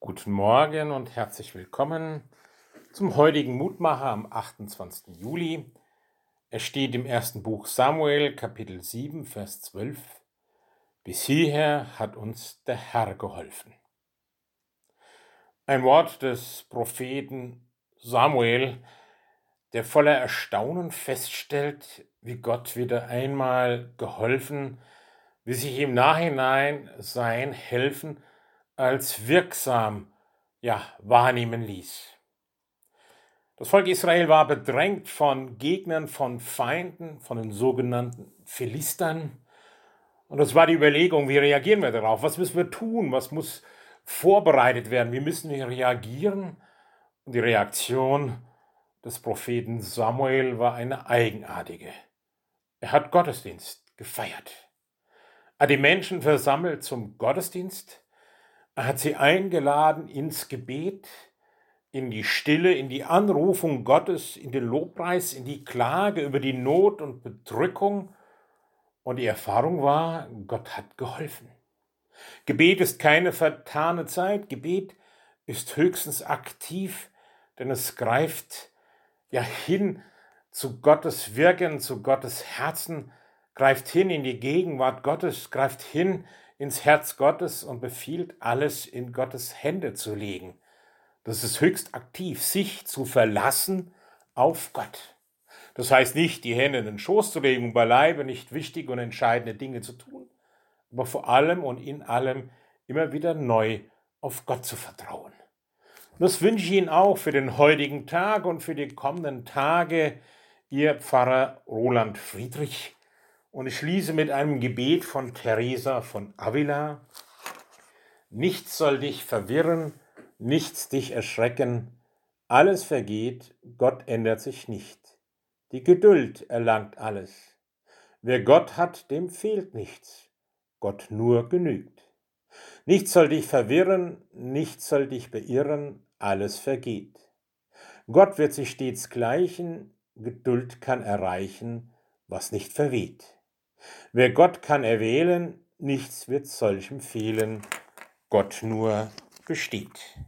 Guten Morgen und herzlich willkommen zum heutigen Mutmacher am 28. Juli. Es steht im ersten Buch Samuel, Kapitel 7, Vers 12. Bis hierher hat uns der Herr geholfen. Ein Wort des Propheten Samuel, der voller Erstaunen feststellt, wie Gott wieder einmal geholfen, wie sich im Nachhinein sein Helfen als wirksam ja, wahrnehmen ließ. Das Volk Israel war bedrängt von Gegnern, von Feinden, von den sogenannten Philistern. Und es war die Überlegung, wie reagieren wir darauf? Was müssen wir tun? Was muss vorbereitet werden? Wie müssen wir reagieren? Und die Reaktion des Propheten Samuel war eine eigenartige. Er hat Gottesdienst gefeiert. Er hat die Menschen versammelt zum Gottesdienst er hat sie eingeladen ins Gebet, in die Stille, in die Anrufung Gottes, in den Lobpreis, in die Klage über die Not und Bedrückung. Und die Erfahrung war, Gott hat geholfen. Gebet ist keine vertane Zeit, Gebet ist höchstens aktiv, denn es greift ja hin zu Gottes Wirken, zu Gottes Herzen, greift hin in die Gegenwart Gottes, greift hin ins Herz Gottes und befiehlt, alles in Gottes Hände zu legen. Das ist höchst aktiv, sich zu verlassen auf Gott. Das heißt nicht, die Hände in den Schoß zu legen, beileibe nicht wichtige und entscheidende Dinge zu tun, aber vor allem und in allem immer wieder neu auf Gott zu vertrauen. Und das wünsche ich Ihnen auch für den heutigen Tag und für die kommenden Tage, Ihr Pfarrer Roland Friedrich. Und ich schließe mit einem Gebet von Teresa von Avila. Nichts soll dich verwirren, nichts dich erschrecken, alles vergeht, Gott ändert sich nicht. Die Geduld erlangt alles. Wer Gott hat, dem fehlt nichts, Gott nur genügt. Nichts soll dich verwirren, nichts soll dich beirren, alles vergeht. Gott wird sich stets gleichen, Geduld kann erreichen, was nicht verweht. Wer Gott kann erwählen, nichts wird solchem fehlen, Gott nur besteht.